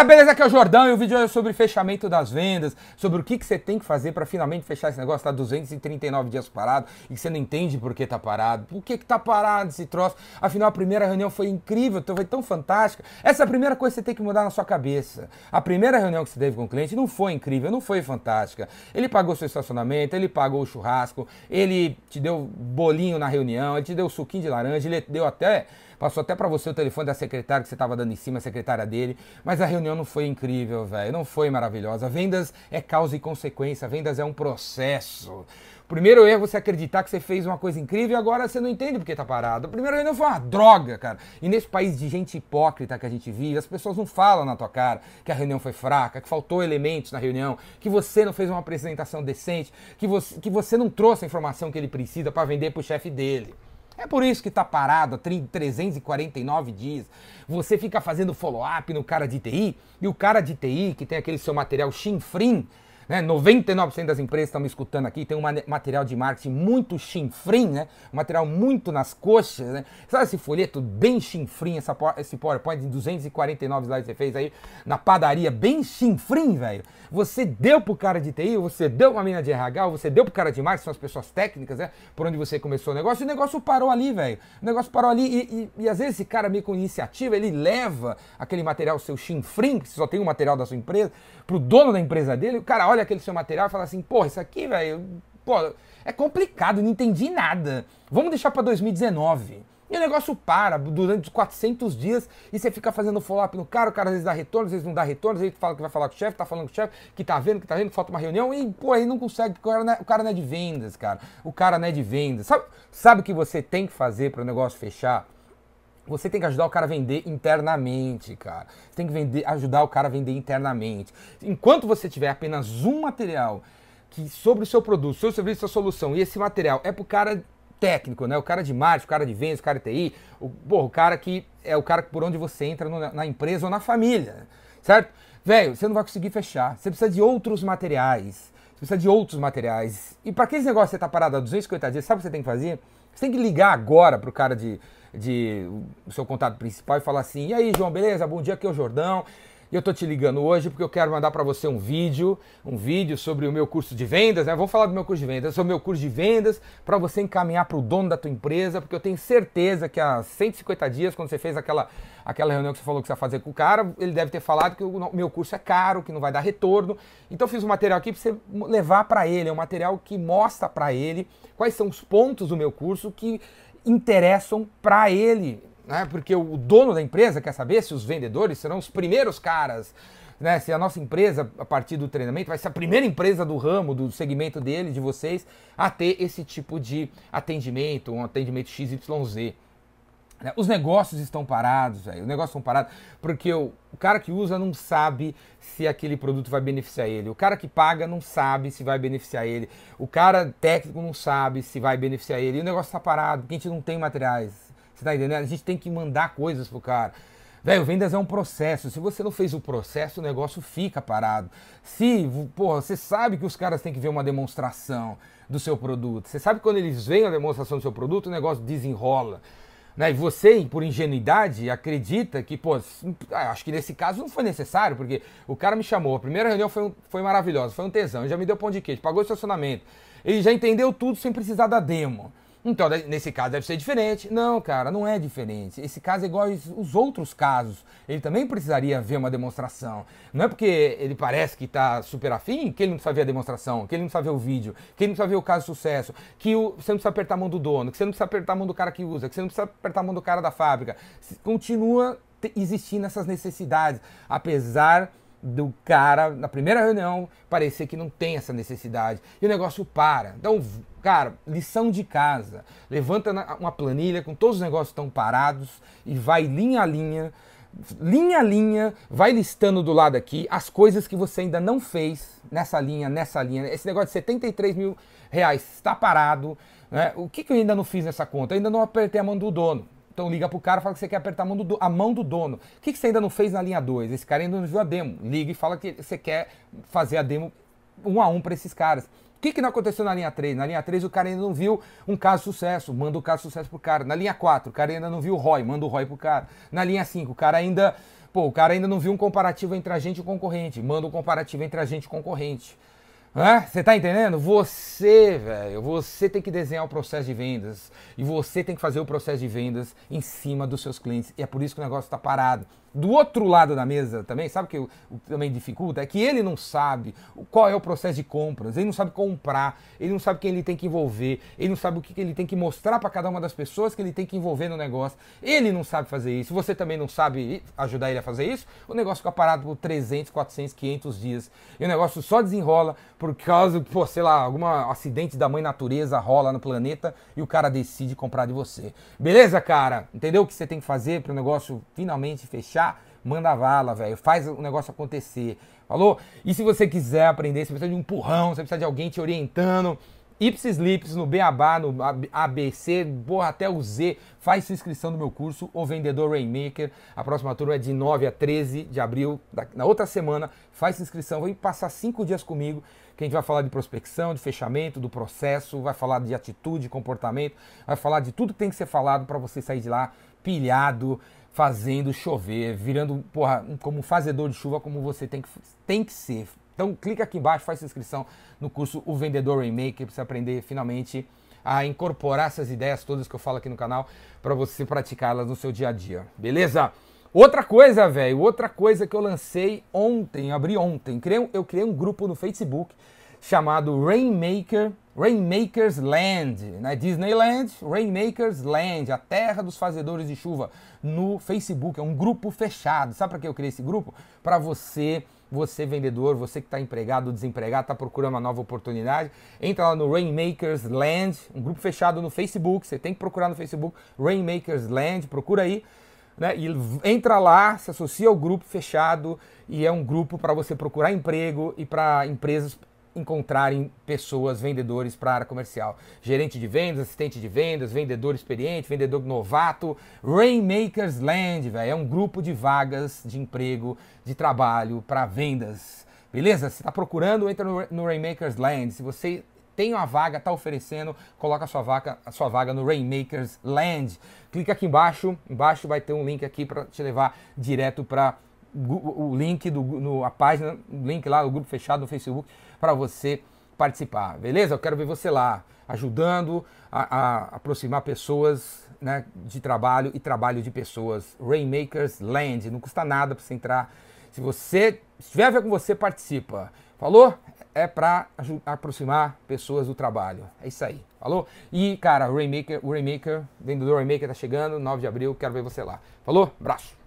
galera, beleza? Aqui é o Jordão e o vídeo é sobre fechamento das vendas, sobre o que, que você tem que fazer para finalmente fechar esse negócio, tá 239 dias parado e que você não entende por que tá parado. Por que que tá parado esse troço? Afinal, a primeira reunião foi incrível, foi tão fantástica. Essa é a primeira coisa que você tem que mudar na sua cabeça. A primeira reunião que você teve com o cliente não foi incrível, não foi fantástica. Ele pagou seu estacionamento, ele pagou o churrasco, ele te deu bolinho na reunião, ele te deu suquinho de laranja, ele deu até Passou até para você o telefone da secretária que você estava dando em cima, a secretária dele. Mas a reunião não foi incrível, velho. Não foi maravilhosa. Vendas é causa e consequência. Vendas é um processo. Primeiro erro é você acreditar que você fez uma coisa incrível e agora você não entende porque tá parado. A primeira reunião foi uma droga, cara. E nesse país de gente hipócrita que a gente vive, as pessoas não falam na tua cara que a reunião foi fraca, que faltou elementos na reunião, que você não fez uma apresentação decente, que você, que você não trouxe a informação que ele precisa para vender pro chefe dele. É por isso que está parado há 349 dias. Você fica fazendo follow-up no cara de TI e o cara de TI, que tem aquele seu material chinfrim, né? 99% das empresas estão me escutando aqui, tem um material de marketing muito chinfrim, né? Um material muito nas coxas, né? Sabe esse folheto bem chinfrim, essa, esse PowerPoint de 249 slides que você fez aí na padaria, bem chinfrim, velho? Você deu pro cara de TI, você deu pra mina de RH, você deu pro cara de marketing, são as pessoas técnicas, né? Por onde você começou o negócio, e o negócio parou ali, velho. O negócio parou ali e, e, e, às vezes esse cara meio com iniciativa, ele leva aquele material seu chinfrim, que só tem o material da sua empresa, pro dono da empresa dele, o cara olha olha aquele seu material e fala assim, pô, isso aqui, velho, pô, é complicado, não entendi nada. Vamos deixar para 2019. E o negócio para durante 400 dias e você fica fazendo follow-up no cara, o cara às vezes dá retorno, às vezes não dá retorno, às vezes fala que vai falar com o chefe, tá falando com o chefe, que tá vendo, que tá vendo, que falta uma reunião e, pô, aí não consegue, o cara não, é, o cara não é de vendas, cara. O cara não é de vendas. Sabe, sabe o que você tem que fazer para o negócio fechar? Você tem que ajudar o cara a vender internamente, cara. Você tem que vender, ajudar o cara a vender internamente. Enquanto você tiver apenas um material que sobre o seu produto, seu serviço, sua solução, e esse material é pro cara técnico, né? O cara de marketing, o cara de vendas, o cara de TI, o, porra, o cara que é o cara por onde você entra no, na empresa ou na família, certo? Velho, você não vai conseguir fechar. Você precisa de outros materiais. Você precisa de outros materiais. E para aqueles negócios que você tá parado há 250 dias, sabe o que você tem que fazer? Você tem que ligar agora pro cara de de o seu contato principal e falar assim: "E aí, João, beleza? Bom dia, aqui é o Jordão. E eu tô te ligando hoje porque eu quero mandar para você um vídeo, um vídeo sobre o meu curso de vendas, né? Vamos falar do meu curso de vendas, sobre o meu curso de vendas para você encaminhar para o dono da tua empresa, porque eu tenho certeza que há 150 dias, quando você fez aquela, aquela reunião que você falou que você ia fazer com o cara, ele deve ter falado que o meu curso é caro, que não vai dar retorno. Então eu fiz um material aqui para você levar para ele, é um material que mostra para ele quais são os pontos do meu curso que interessam para ele, né? Porque o dono da empresa quer saber se os vendedores serão os primeiros caras, né? Se a nossa empresa, a partir do treinamento, vai ser a primeira empresa do ramo, do segmento dele, de vocês, a ter esse tipo de atendimento, um atendimento XYZ. Né? Os negócios estão parados, véio. os negócios estão parados porque o, cara que usa não sabe se aquele produto vai beneficiar ele. O cara que paga não sabe se vai beneficiar ele. O cara técnico não sabe se vai beneficiar ele. E o negócio está parado porque a gente não tem materiais. Você tá entendendo? A gente tem que mandar coisas pro cara. Velho, vendas é um processo. Se você não fez o processo, o negócio fica parado. Se, porra, você sabe que os caras têm que ver uma demonstração do seu produto. Você sabe que quando eles veem a demonstração do seu produto, o negócio desenrola. Né? E você, por ingenuidade, acredita que, pô, ah, acho que nesse caso não foi necessário, porque o cara me chamou, a primeira reunião foi, foi maravilhosa, foi um tesão, ele já me deu pão de queijo, pagou o estacionamento, ele já entendeu tudo sem precisar da demo. Então, nesse caso deve ser diferente. Não, cara, não é diferente. Esse caso é igual aos outros casos. Ele também precisaria ver uma demonstração. Não é porque ele parece que está super afim que ele não precisa ver a demonstração, que ele não precisa ver o vídeo, que ele não precisa ver o caso de sucesso, que o, você não precisa apertar a mão do dono, que você não precisa apertar a mão do cara que usa, que você não precisa apertar a mão do cara da fábrica. Continua existindo essas necessidades, apesar do cara, na primeira reunião, parecer que não tem essa necessidade. E o negócio para. Então, cara, lição de casa. Levanta uma planilha com todos os negócios que estão parados e vai linha a linha, linha a linha, vai listando do lado aqui as coisas que você ainda não fez nessa linha, nessa linha. Esse negócio de 73 mil reais está parado. Né? O que, que eu ainda não fiz nessa conta? Eu ainda não apertei a mão do dono. Então liga pro cara e fala que você quer apertar a mão do, a mão do dono. O que, que você ainda não fez na linha 2? Esse cara ainda não viu a demo. Liga e fala que você quer fazer a demo um a um para esses caras. O que, que não aconteceu na linha 3? Na linha 3 o cara ainda não viu um caso de sucesso, manda o caso de sucesso pro cara. Na linha 4, o cara ainda não viu o ROI, manda o ROI pro cara. Na linha 5, o cara ainda Pô, o cara ainda não viu um comparativo entre a gente e o concorrente. Manda um comparativo entre a gente e o concorrente. Você tá entendendo? Você, velho, você tem que desenhar o processo de vendas e você tem que fazer o processo de vendas em cima dos seus clientes. E é por isso que o negócio está parado. Do outro lado da mesa também, sabe que o, o, também dificulta? É que ele não sabe qual é o processo de compras, ele não sabe comprar, ele não sabe quem ele tem que envolver, ele não sabe o que, que ele tem que mostrar para cada uma das pessoas que ele tem que envolver no negócio. Ele não sabe fazer isso, você também não sabe ajudar ele a fazer isso, o negócio fica parado por 300, 400, 500 dias. E o negócio só desenrola por causa, pô, sei lá, algum acidente da mãe natureza rola no planeta e o cara decide comprar de você. Beleza, cara? Entendeu o que você tem que fazer para o negócio finalmente fechar? Manda vala, velho. Faz o negócio acontecer. Falou? E se você quiser aprender, você precisa de um empurrão, você precisa de alguém te orientando. Ipsis Lips no Beabá, no ABC, porra, até o Z. Faz sua inscrição no meu curso, O Vendedor Rainmaker. A próxima turma é de 9 a 13 de abril. Na outra semana, faz sua inscrição. Vem passar cinco dias comigo, que a gente vai falar de prospecção, de fechamento, do processo, vai falar de atitude, comportamento, vai falar de tudo que tem que ser falado para você sair de lá pilhado, fazendo chover, virando, porra, como fazedor de chuva como você tem que, tem que ser. Então clica aqui embaixo, faz sua inscrição no curso O Vendedor Rainmaker para você aprender finalmente a incorporar essas ideias todas que eu falo aqui no canal para você praticá-las no seu dia a dia. Beleza? Outra coisa, velho, outra coisa que eu lancei ontem, abri ontem, eu criei um grupo no Facebook chamado Rainmaker, Rainmakers Land, né? Disneyland, Rainmakers Land, a terra dos fazedores de chuva, no Facebook. É um grupo fechado. Sabe para que eu criei esse grupo? Para você, você vendedor, você que está empregado, desempregado, está procurando uma nova oportunidade, entra lá no Rainmakers Land, um grupo fechado no Facebook. Você tem que procurar no Facebook Rainmakers Land, procura aí. Né? E entra lá, se associa ao grupo fechado e é um grupo para você procurar emprego e para empresas encontrarem pessoas, vendedores para a área comercial. Gerente de vendas, assistente de vendas, vendedor experiente, vendedor novato. Rainmakers Land, velho, é um grupo de vagas de emprego, de trabalho para vendas. Beleza? Se está procurando, entra no, no Rainmakers Land. Se você tem uma vaga, está oferecendo, coloca a sua vaga, a sua vaga no Rainmakers Land. Clica aqui embaixo, embaixo vai ter um link aqui para te levar direto para o link do no, a página, o link lá do grupo fechado no Facebook para você participar, beleza? Eu quero ver você lá, ajudando a, a aproximar pessoas né, de trabalho e trabalho de pessoas. Rainmakers Land, não custa nada para você entrar. Se você se tiver a ver com você, participa. Falou? É para aproximar pessoas do trabalho. É isso aí. Falou? E, cara, o Rainmaker, o Rainmaker, vendedor Rainmaker tá chegando, 9 de abril, quero ver você lá. Falou? Abraço.